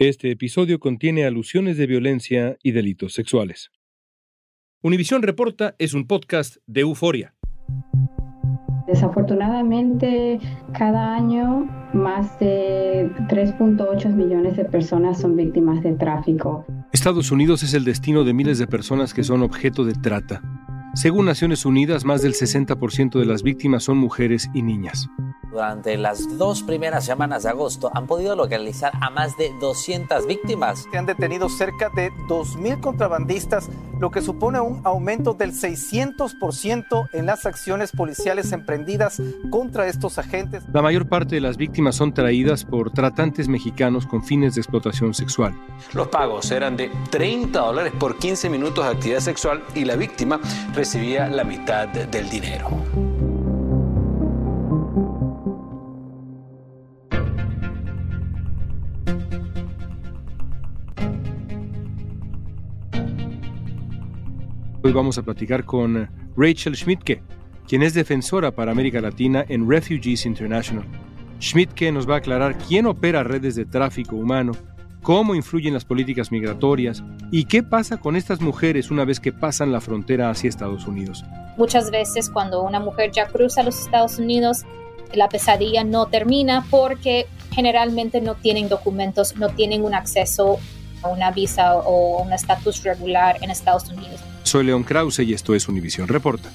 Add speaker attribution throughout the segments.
Speaker 1: Este episodio contiene alusiones de violencia y delitos sexuales. Univisión Reporta es un podcast de euforia.
Speaker 2: Desafortunadamente, cada año más de 3.8 millones de personas son víctimas de tráfico.
Speaker 1: Estados Unidos es el destino de miles de personas que son objeto de trata. Según Naciones Unidas, más del 60% de las víctimas son mujeres y niñas.
Speaker 3: Durante las dos primeras semanas de agosto han podido localizar a más de 200 víctimas.
Speaker 4: Se han detenido cerca de 2.000 contrabandistas, lo que supone un aumento del 600% en las acciones policiales emprendidas contra estos agentes.
Speaker 1: La mayor parte de las víctimas son traídas por tratantes mexicanos con fines de explotación sexual.
Speaker 5: Los pagos eran de 30 dólares por 15 minutos de actividad sexual y la víctima recibía la mitad del dinero.
Speaker 1: Hoy vamos a platicar con Rachel Schmidtke, quien es defensora para América Latina en Refugees International. Schmidtke nos va a aclarar quién opera redes de tráfico humano, cómo influyen las políticas migratorias y qué pasa con estas mujeres una vez que pasan la frontera hacia Estados Unidos.
Speaker 6: Muchas veces cuando una mujer ya cruza los Estados Unidos, la pesadilla no termina porque generalmente no tienen documentos, no tienen un acceso a una visa o un estatus regular en Estados Unidos.
Speaker 1: Soy León Krause y esto es Univisión Reporta.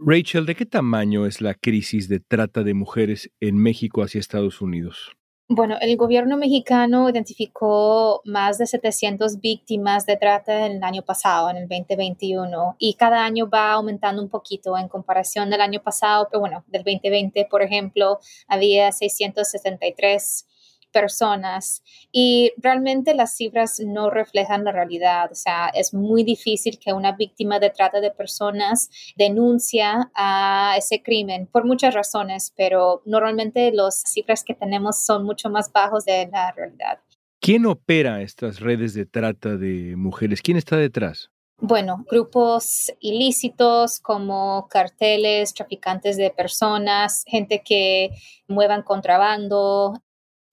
Speaker 1: Rachel, ¿de qué tamaño es la crisis de trata de mujeres en México hacia Estados Unidos?
Speaker 6: Bueno, el gobierno mexicano identificó más de 700 víctimas de trata el año pasado, en el 2021, y cada año va aumentando un poquito en comparación del año pasado, pero bueno, del 2020, por ejemplo, había 663 personas y realmente las cifras no reflejan la realidad. O sea, es muy difícil que una víctima de trata de personas denuncia a ese crimen por muchas razones, pero normalmente las cifras que tenemos son mucho más bajos de la realidad.
Speaker 1: ¿Quién opera estas redes de trata de mujeres? ¿Quién está detrás?
Speaker 6: Bueno, grupos ilícitos como carteles, traficantes de personas, gente que muevan contrabando,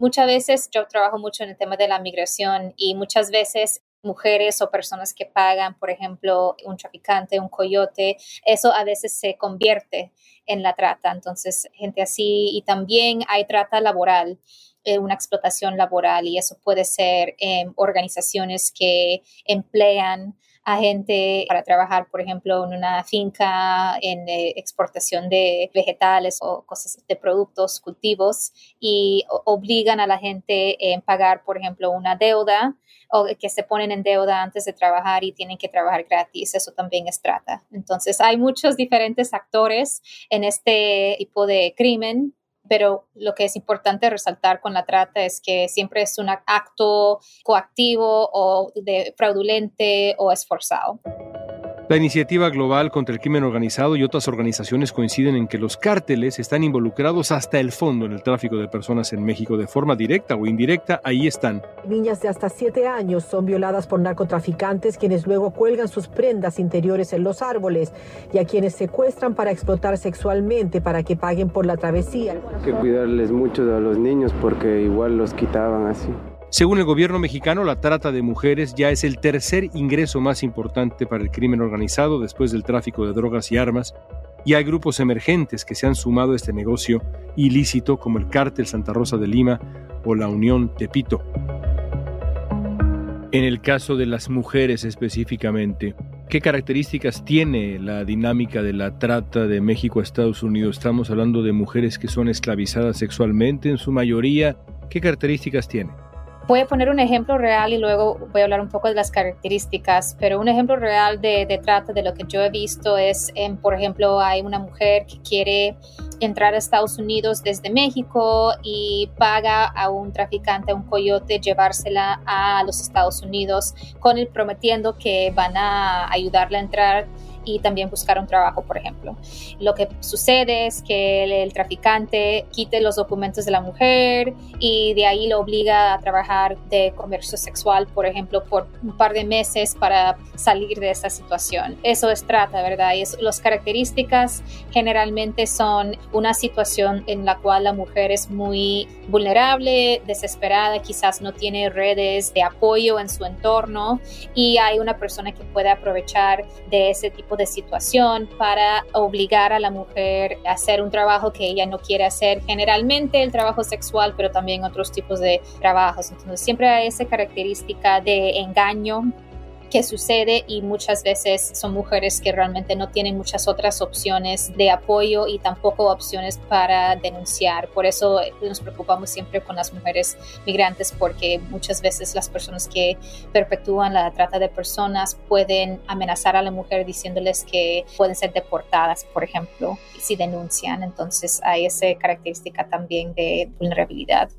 Speaker 6: Muchas veces yo trabajo mucho en el tema de la migración y muchas veces mujeres o personas que pagan, por ejemplo, un traficante, un coyote, eso a veces se convierte en la trata. Entonces, gente así y también hay trata laboral eh, una explotación laboral y eso puede ser en organizaciones que emplean a gente para trabajar, por ejemplo, en una finca en eh, exportación de vegetales o cosas de productos, cultivos, y obligan a la gente a pagar, por ejemplo, una deuda o que se ponen en deuda antes de trabajar y tienen que trabajar gratis. Eso también es trata. Entonces, hay muchos diferentes actores en este tipo de crimen pero lo que es importante resaltar con la trata es que siempre es un acto coactivo o de fraudulente o esforzado.
Speaker 1: La iniciativa global contra el crimen organizado y otras organizaciones coinciden en que los cárteles están involucrados hasta el fondo en el tráfico de personas en México de forma directa o indirecta. Ahí están.
Speaker 7: Niñas de hasta siete años son violadas por narcotraficantes quienes luego cuelgan sus prendas interiores en los árboles y a quienes secuestran para explotar sexualmente para que paguen por la travesía.
Speaker 8: Hay que cuidarles mucho a los niños porque igual los quitaban así.
Speaker 1: Según el gobierno mexicano, la trata de mujeres ya es el tercer ingreso más importante para el crimen organizado después del tráfico de drogas y armas, y hay grupos emergentes que se han sumado a este negocio ilícito como el Cártel Santa Rosa de Lima o la Unión Tepito. En el caso de las mujeres específicamente, ¿qué características tiene la dinámica de la trata de México a Estados Unidos? Estamos hablando de mujeres que son esclavizadas sexualmente en su mayoría. ¿Qué características tiene?
Speaker 6: Voy a poner un ejemplo real y luego voy a hablar un poco de las características, pero un ejemplo real de, trata de lo que yo he visto es, en, por ejemplo, hay una mujer que quiere entrar a Estados Unidos desde México y paga a un traficante, a un coyote, llevársela a los Estados Unidos con el prometiendo que van a ayudarle a entrar y también buscar un trabajo, por ejemplo. Lo que sucede es que el, traficante quite los documentos de la mujer y de ahí lo obliga a trabajar de comercio sexual, por ejemplo, por un par de meses para salir de esta situación. Eso es trata, ¿verdad? Y las características generalmente son una situación en la cual la mujer es muy vulnerable, desesperada, quizás no tiene redes de apoyo en su entorno y hay una persona que puede aprovechar de ese tipo de situación para obligar a la mujer a hacer un trabajo que ella no quiere hacer, generalmente el trabajo sexual, pero también otros tipos de trabajos. Entonces siempre hay esa característica de engaño que sucede y muchas veces son mujeres que realmente no tienen muchas otras opciones de apoyo y tampoco opciones para denunciar. Por eso nos preocupamos siempre con las mujeres migrantes porque muchas veces las personas que perpetúan la trata de personas pueden amenazar a la mujer diciéndoles que pueden ser deportadas, por ejemplo, si denuncian. Entonces hay esa característica también de vulnerabilidad.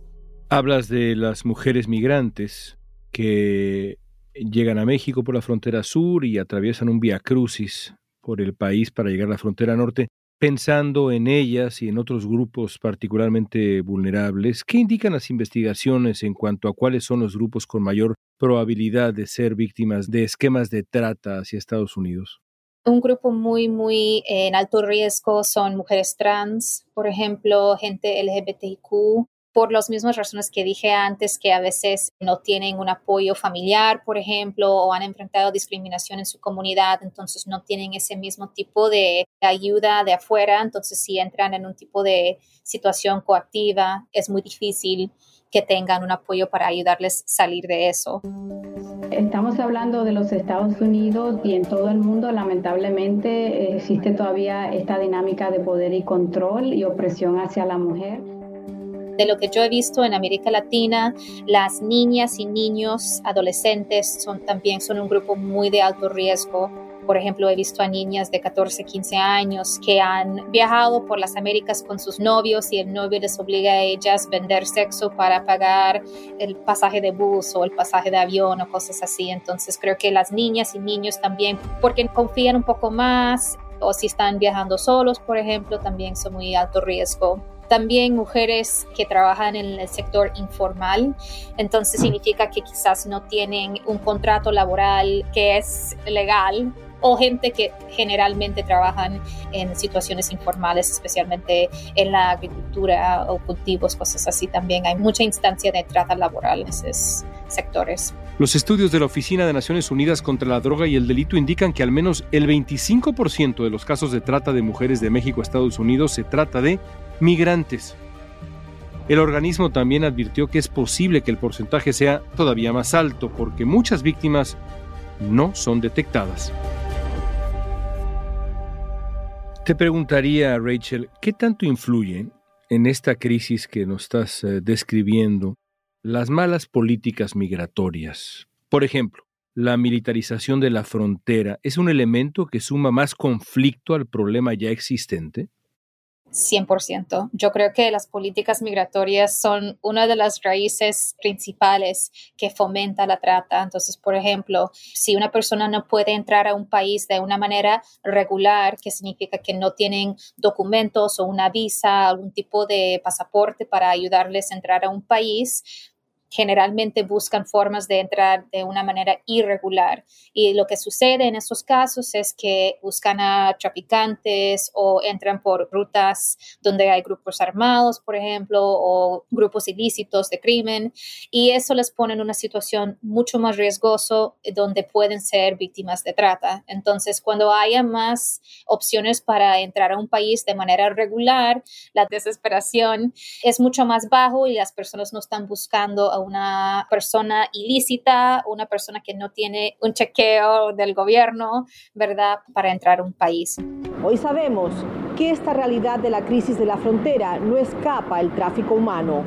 Speaker 1: Hablas de las mujeres migrantes que llegan a México por la frontera sur y atraviesan un vía crucis por el país para llegar a la frontera norte, pensando en ellas y en otros grupos particularmente vulnerables, ¿qué indican las investigaciones en cuanto a cuáles son los grupos con mayor probabilidad de ser víctimas de esquemas de trata hacia Estados Unidos?
Speaker 6: Un grupo muy, muy en alto riesgo son mujeres trans, por ejemplo, gente LGBTIQ, por las mismas razones que dije antes, que a veces no tienen un apoyo familiar, por ejemplo, o han enfrentado discriminación en su comunidad, entonces no tienen ese mismo tipo de ayuda de afuera, entonces si entran en un tipo de situación coactiva, es muy difícil que tengan un apoyo para ayudarles a salir de eso.
Speaker 2: Estamos hablando de los Estados Unidos y en todo el mundo lamentablemente existe todavía esta dinámica de poder y control y opresión hacia la mujer
Speaker 6: de lo que yo he visto en América Latina, las niñas y niños adolescentes son también son un grupo muy de alto riesgo. Por ejemplo, he visto a niñas de 14, 15 años que han viajado por las Américas con sus novios y el novio les obliga a ellas a vender sexo para pagar el pasaje de bus o el pasaje de avión o cosas así. Entonces creo que las niñas y niños también, porque confían un poco más o si están viajando solos, por ejemplo, también son muy alto riesgo también mujeres que trabajan en el sector informal, entonces significa que quizás no tienen un contrato laboral que es legal o gente que generalmente trabajan en situaciones informales, especialmente en la agricultura o cultivos, cosas así también. Hay mucha instancia de trata laboral en esos sectores.
Speaker 1: Los estudios de la Oficina de Naciones Unidas contra la Droga y el Delito indican que al menos el 25% de los casos de trata de mujeres de México a Estados Unidos se trata de migrantes. El organismo también advirtió que es posible que el porcentaje sea todavía más alto porque muchas víctimas no son detectadas. Te preguntaría, Rachel, ¿qué tanto influyen en esta crisis que nos estás eh, describiendo las malas políticas migratorias? Por ejemplo, la militarización de la frontera es un elemento que suma más conflicto al problema ya existente?
Speaker 6: 100%. Yo creo que las políticas migratorias son una de las raíces principales que fomenta la trata. Entonces, por ejemplo, si una persona no puede entrar a un país de una manera regular, que significa que no tienen documentos o una visa, algún tipo de pasaporte para ayudarles a entrar a un país, generalmente buscan formas de entrar de una manera irregular. Y lo que sucede en esos casos es que buscan a traficantes o entran por rutas donde hay grupos armados, por ejemplo, o grupos ilícitos de crimen. Y eso les pone en una situación mucho más riesgoso donde pueden ser víctimas de trata. Entonces, cuando haya más opciones para entrar a un país de manera regular, la desesperación es mucho más bajo y las personas no están buscando a una persona ilícita, una persona que no tiene un chequeo del gobierno, ¿verdad?, para entrar a un país.
Speaker 7: Hoy sabemos que esta realidad de la crisis de la frontera no escapa el tráfico humano.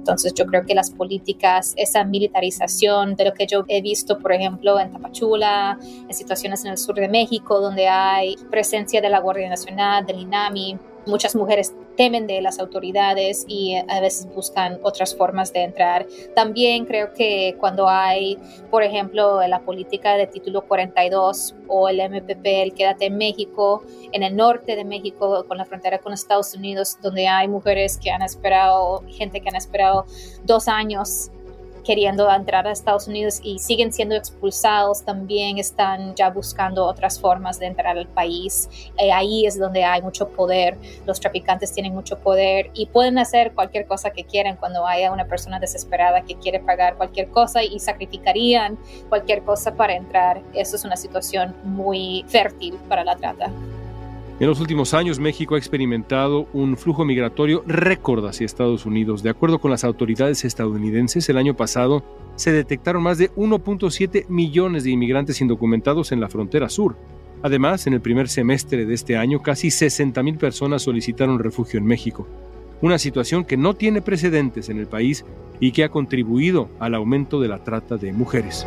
Speaker 6: Entonces yo creo que las políticas, esa militarización de lo que yo he visto, por ejemplo, en Tapachula, en situaciones en el sur de México, donde hay presencia de la Guardia Nacional, del INAMI, Muchas mujeres temen de las autoridades y a veces buscan otras formas de entrar. También creo que cuando hay, por ejemplo, la política de título 42 o el MPP, el Quédate en México, en el norte de México, con la frontera con Estados Unidos, donde hay mujeres que han esperado, gente que han esperado dos años queriendo entrar a Estados Unidos y siguen siendo expulsados, también están ya buscando otras formas de entrar al país. Eh, ahí es donde hay mucho poder, los traficantes tienen mucho poder y pueden hacer cualquier cosa que quieran cuando haya una persona desesperada que quiere pagar cualquier cosa y sacrificarían cualquier cosa para entrar. Eso es una situación muy fértil para la trata.
Speaker 1: En los últimos años, México ha experimentado un flujo migratorio récord hacia Estados Unidos. De acuerdo con las autoridades estadounidenses, el año pasado se detectaron más de 1.7 millones de inmigrantes indocumentados en la frontera sur. Además, en el primer semestre de este año, casi 60.000 personas solicitaron refugio en México. Una situación que no tiene precedentes en el país y que ha contribuido al aumento de la trata de mujeres.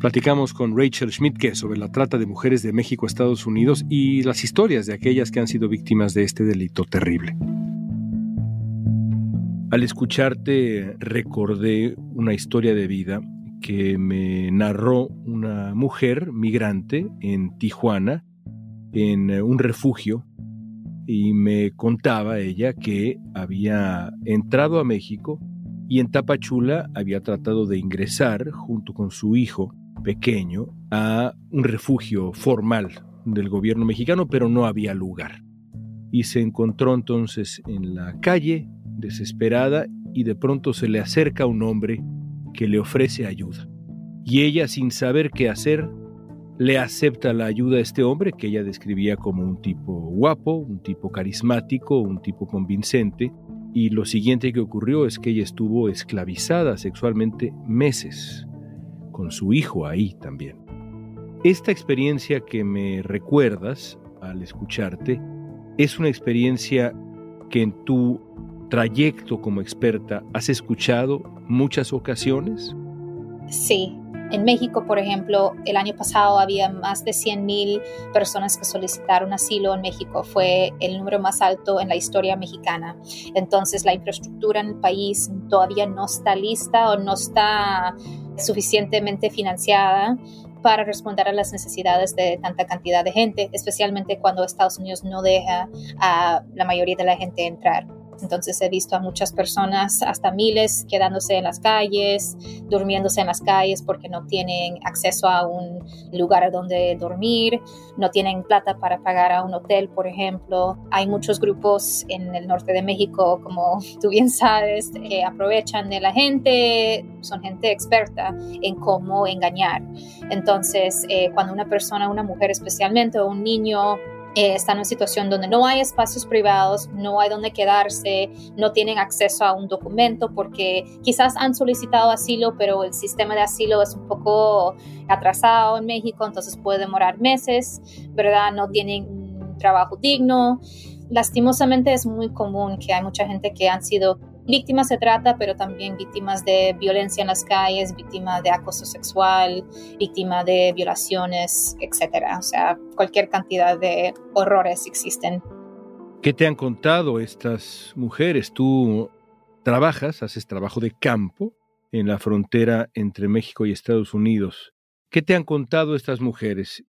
Speaker 1: Platicamos con Rachel Schmidtke sobre la trata de mujeres de México a Estados Unidos y las historias de aquellas que han sido víctimas de este delito terrible. Al escucharte recordé una historia de vida que me narró una mujer migrante en Tijuana, en eh, un refugio, y me contaba ella que había entrado a México y en Tapachula había tratado de ingresar junto con su hijo pequeño a un refugio formal del gobierno mexicano, pero no había lugar. Y se encontró entonces en la calle, desesperada, y de pronto se le acerca un hombre que le ofrece ayuda. Y ella, sin saber qué hacer, le acepta la ayuda a este hombre que ella describía como un tipo guapo, un tipo carismático, un tipo convincente, y lo siguiente que ocurrió es que ella estuvo esclavizada sexualmente meses, con su hijo ahí también. Esta experiencia que me recuerdas al escucharte es una experiencia que en tu trayecto como experta, ¿has escuchado muchas ocasiones?
Speaker 6: Sí, en México, por ejemplo, el año pasado había más de 100.000 personas que solicitaron asilo en México. Fue el número más alto en la historia mexicana. Entonces, la infraestructura en el país todavía no está lista o no está suficientemente financiada para responder a las necesidades de tanta cantidad de gente, especialmente cuando Estados Unidos no deja a la mayoría de la gente entrar. Entonces he visto a muchas personas, hasta miles, quedándose en las calles, durmiéndose en las calles porque no tienen acceso a un lugar donde dormir, no tienen plata para pagar a un hotel, por ejemplo. Hay muchos grupos en el norte de México, como tú bien sabes, que aprovechan de la gente, son gente experta en cómo engañar. Entonces, eh, cuando una persona, una mujer especialmente, o un niño eh, están en una situación donde no hay espacios privados, no hay donde quedarse, no tienen acceso a un documento porque quizás han solicitado asilo, pero el sistema de asilo es un poco atrasado en México, entonces puede demorar meses, ¿verdad? No tienen un trabajo digno. Lastimosamente es muy común que hay mucha gente que han sido víctimas se trata, pero también víctimas de violencia en las calles, víctimas de acoso sexual, víctimas de violaciones, etcétera. O sea, cualquier cantidad de horrores existen.
Speaker 1: ¿Qué te han contado estas mujeres? Tú trabajas, haces trabajo de campo en la frontera entre México y Estados Unidos. ¿Qué te han contado estas mujeres?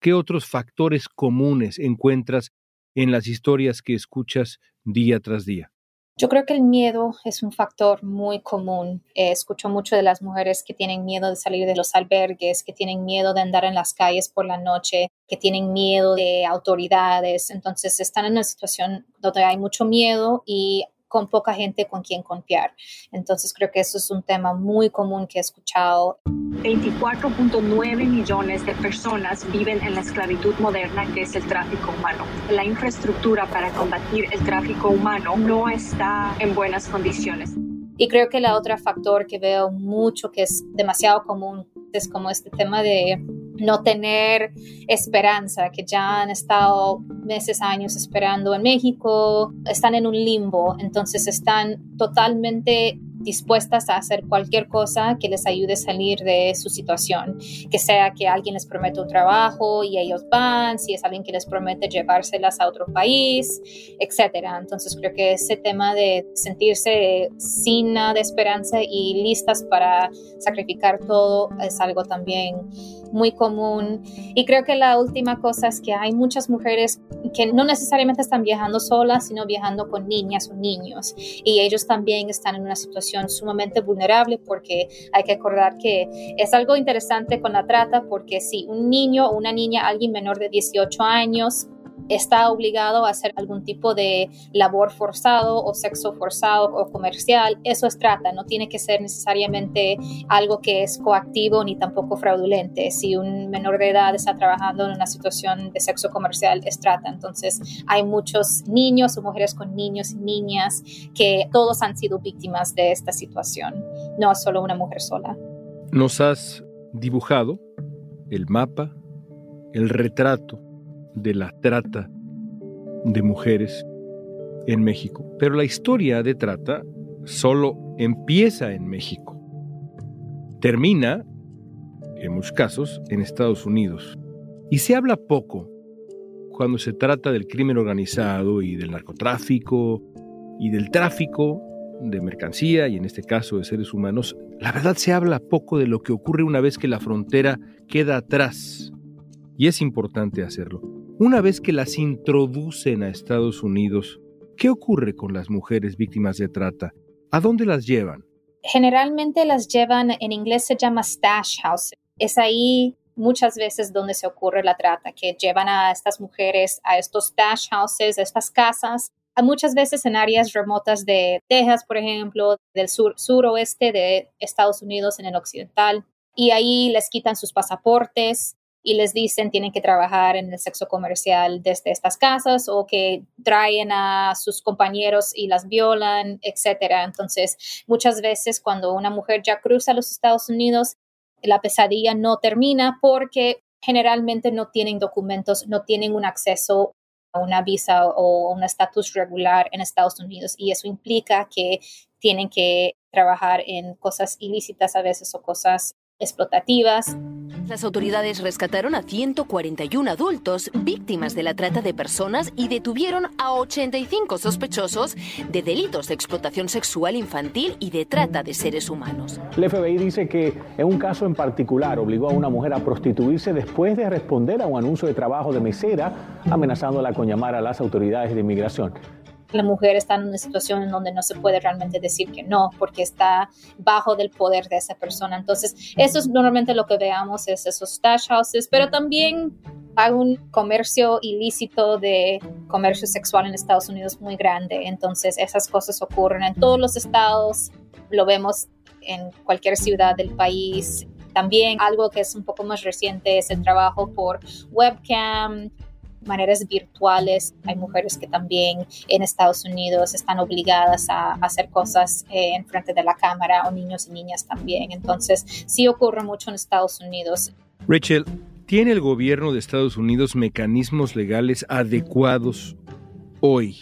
Speaker 1: ¿Qué otros factores comunes encuentras en las historias que escuchas día tras día?
Speaker 6: Yo creo que el miedo es un factor muy común. Eh, escucho mucho de las mujeres que tienen miedo de salir de los albergues, que tienen miedo de andar en las calles por la noche, que tienen miedo de autoridades. Entonces están en una situación donde hay mucho miedo y con poca gente con quien confiar. Entonces creo que eso es un tema muy común que he escuchado.
Speaker 9: 24.9 millones de personas viven en la esclavitud moderna que es el tráfico humano. La infraestructura para combatir el tráfico humano no está en buenas condiciones.
Speaker 6: Y creo que la otra factor que veo mucho que es demasiado común es como este tema de no tener esperanza, que ya han estado meses, años esperando en México, están en un limbo, entonces están totalmente dispuestas a hacer cualquier cosa que les ayude a salir de su situación, que sea que alguien les promete un trabajo y ellos van, si es alguien que les promete llevárselas a otro país, etcétera. Entonces creo que ese tema de sentirse sin nada de esperanza y listas para sacrificar todo es algo también muy común. Y creo que la última cosa es que hay muchas mujeres que no necesariamente están viajando solas, sino viajando con niñas o niños. Y ellos también están en una situación sumamente vulnerable porque hay que acordar que es algo interesante con la trata porque si un niño o una niña, alguien menor de 18 años, está obligado a hacer algún tipo de labor forzado o sexo forzado o comercial, eso es trata, no tiene que ser necesariamente algo que es coactivo ni tampoco fraudulente. Si un menor de edad está trabajando en una situación de sexo comercial, es trata. Entonces hay muchos niños o mujeres con niños y niñas que todos han sido víctimas de esta situación, no solo una mujer sola.
Speaker 1: Nos has dibujado el mapa, el retrato de la trata de mujeres en México. Pero la historia de trata solo empieza en México. Termina, en muchos casos, en Estados Unidos. Y se habla poco cuando se trata del crimen organizado y del narcotráfico y del tráfico de mercancía y en este caso de seres humanos. La verdad se habla poco de lo que ocurre una vez que la frontera queda atrás. Y es importante hacerlo. Una vez que las introducen a Estados Unidos, ¿qué ocurre con las mujeres víctimas de trata? ¿A dónde las llevan?
Speaker 6: Generalmente las llevan, en inglés se llama stash house. Es ahí muchas veces donde se ocurre la trata, que llevan a estas mujeres a estos stash houses, a estas casas, muchas veces en áreas remotas de Texas, por ejemplo, del sur, suroeste de Estados Unidos, en el occidental, y ahí les quitan sus pasaportes, y les dicen tienen que trabajar en el sexo comercial desde estas casas o que traen a sus compañeros y las violan, etcétera. Entonces, muchas veces cuando una mujer ya cruza los Estados Unidos, la pesadilla no termina porque generalmente no tienen documentos, no tienen un acceso una visa o un estatus regular en Estados Unidos y eso implica que tienen que trabajar en cosas ilícitas a veces o cosas explotativas.
Speaker 10: Las autoridades rescataron a 141 adultos víctimas de la trata de personas y detuvieron a 85 sospechosos de delitos de explotación sexual infantil y de trata de seres humanos.
Speaker 11: El FBI dice que en un caso en particular obligó a una mujer a prostituirse después de responder a un anuncio de trabajo de mesera, amenazándola con llamar a las autoridades de inmigración
Speaker 6: la mujer está en una situación en donde no se puede realmente decir que no, porque está bajo del poder de esa persona. Entonces, eso es normalmente lo que veamos, es esos stash houses, pero también hay un comercio ilícito de comercio sexual en Estados Unidos muy grande. Entonces, esas cosas ocurren en todos los estados, lo vemos en cualquier ciudad del país. También algo que es un poco más reciente es el trabajo por webcam, maneras virtuales. Hay mujeres que también en Estados Unidos están obligadas a, hacer cosas eh, en frente de la cámara o niños y niñas también. Entonces, sí ocurre mucho en Estados Unidos.
Speaker 1: Rachel, ¿tiene el gobierno de Estados Unidos mecanismos legales adecuados hoy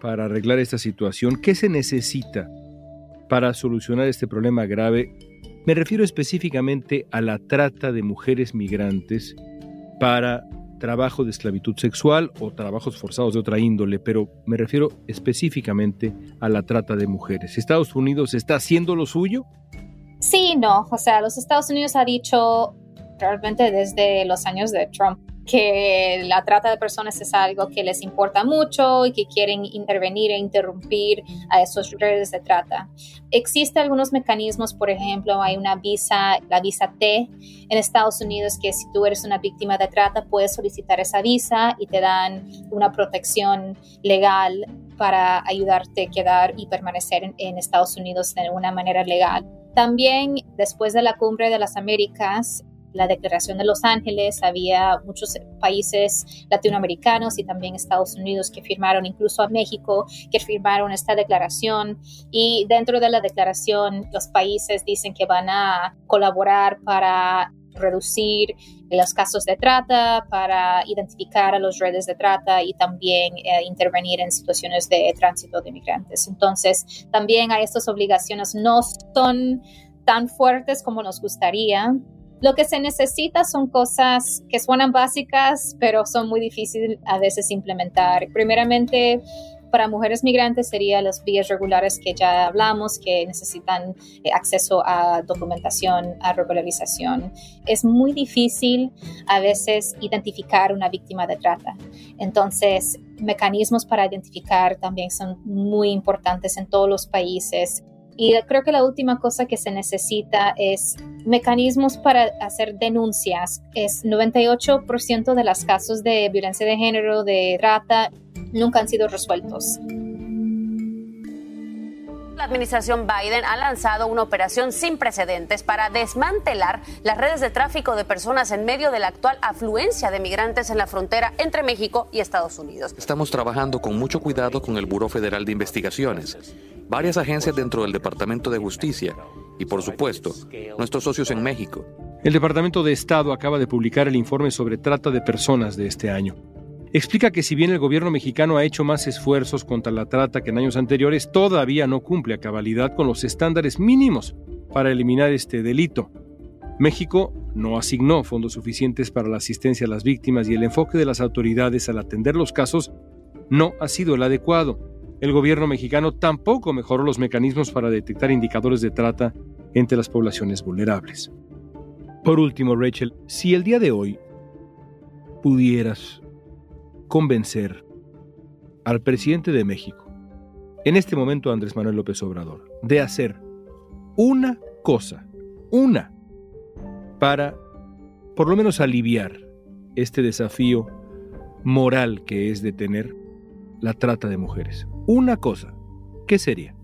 Speaker 1: para arreglar esta situación? ¿Qué se necesita para solucionar este problema grave? Me refiero específicamente a la trata de mujeres migrantes para trabajo de esclavitud sexual o trabajos forzados de otra índole, pero me refiero específicamente a la trata de mujeres. ¿Estados Unidos está haciendo lo suyo?
Speaker 6: Sí, no. O sea, los Estados Unidos ha dicho realmente desde los años de Trump que la trata de personas es algo que les importa mucho y que quieren intervenir e interrumpir a esos redes de trata. Existen algunos mecanismos, por ejemplo, hay una visa, la visa T en Estados Unidos, que si tú eres una víctima de trata, puedes solicitar esa visa y te dan una protección legal para ayudarte a quedar y permanecer en, en Estados Unidos de una manera legal. También después de la cumbre de las Américas, la Declaración de Los Ángeles, había muchos países latinoamericanos y también Estados Unidos que firmaron, incluso a México, que firmaron esta declaración. Y dentro de la declaración, los países dicen que van a colaborar para reducir los casos de trata, para identificar a los redes de trata y también eh, intervenir en situaciones de tránsito de inmigrantes. Entonces, también a estas obligaciones no son tan fuertes como nos gustaría, lo que se necesita son cosas que suenan básicas, pero son muy difíciles a veces implementar. Primeramente, para mujeres migrantes serían las vías regulares que ya hablamos, que necesitan eh, acceso a documentación, a regularización. Es muy difícil a veces identificar una víctima de trata. Entonces, mecanismos para identificar también son muy importantes en todos los países. Y creo que la última cosa que se necesita es mecanismos para hacer denuncias. Es 98% de los casos de violencia de género, de trata, nunca han sido resueltos.
Speaker 12: La administración Biden ha lanzado una operación sin precedentes para desmantelar las redes de tráfico de personas en medio de la actual afluencia de migrantes en la frontera entre México y Estados Unidos.
Speaker 13: Estamos trabajando con mucho cuidado con el Buró Federal de Investigaciones varias agencias dentro del Departamento de Justicia y, por supuesto, nuestros socios en México.
Speaker 1: El Departamento de Estado acaba de publicar el informe sobre trata de personas de este año. Explica que si bien el gobierno mexicano ha hecho más esfuerzos contra la trata que en años anteriores, todavía no cumple a cabalidad con los estándares mínimos para eliminar este delito. México no asignó fondos suficientes para la asistencia a las víctimas y el enfoque de las autoridades al atender los casos no ha sido el adecuado el gobierno mexicano tampoco mejoró los mecanismos para detectar indicadores de trata entre las poblaciones vulnerables. Por último, Rachel, si el día de hoy pudieras convencer al presidente de México, en este momento Andrés Manuel López Obrador, de hacer una cosa, una, para por lo menos aliviar este desafío moral que es detener la trata de mujeres una cosa, ¿qué sería?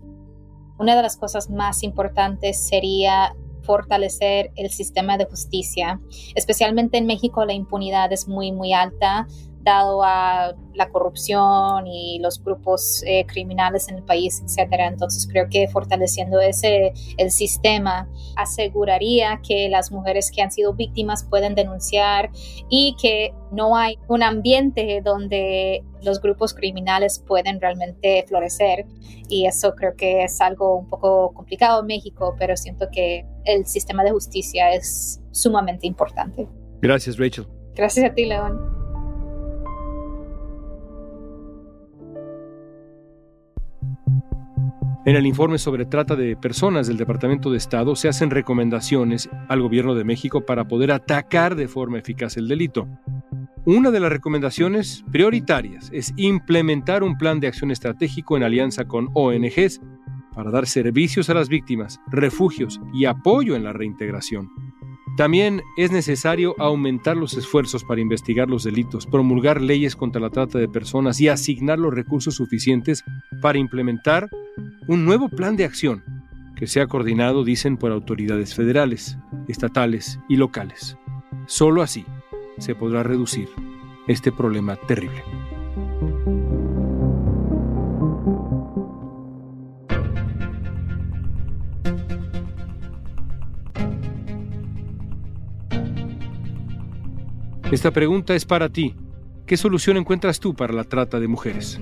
Speaker 6: Una de las cosas más importantes sería fortalecer el sistema de justicia. Especialmente en México la impunidad es muy, muy alta dado a la corrupción y los grupos eh, criminales en el país, etcétera. Entonces creo que fortaleciendo ese el sistema aseguraría que las mujeres que han sido víctimas pueden denunciar y que no hay un ambiente donde los grupos criminales pueden realmente florecer y eso creo que es algo un poco complicado en México, pero siento que el sistema de justicia es sumamente importante.
Speaker 1: Gracias, Rachel.
Speaker 6: Gracias a ti, León.
Speaker 1: En el informe sobre trata de personas del Departamento de Estado se hacen recomendaciones al gobierno de México para poder atacar de forma eficaz el delito. Una de las recomendaciones prioritarias es implementar un plan de acción estratégico en alianza con ONGs para dar servicios a las víctimas, refugios y apoyo en la reintegración. También es necesario aumentar los esfuerzos para investigar los delitos, promulgar leyes contra la trata de personas y asignar los recursos suficientes para implementar un nuevo plan de acción que sea coordinado, dicen, por autoridades federales, estatales y locales. Solo así se podrá reducir este problema terrible. Esta pregunta es para ti. ¿Qué solución encuentras tú para la trata de mujeres?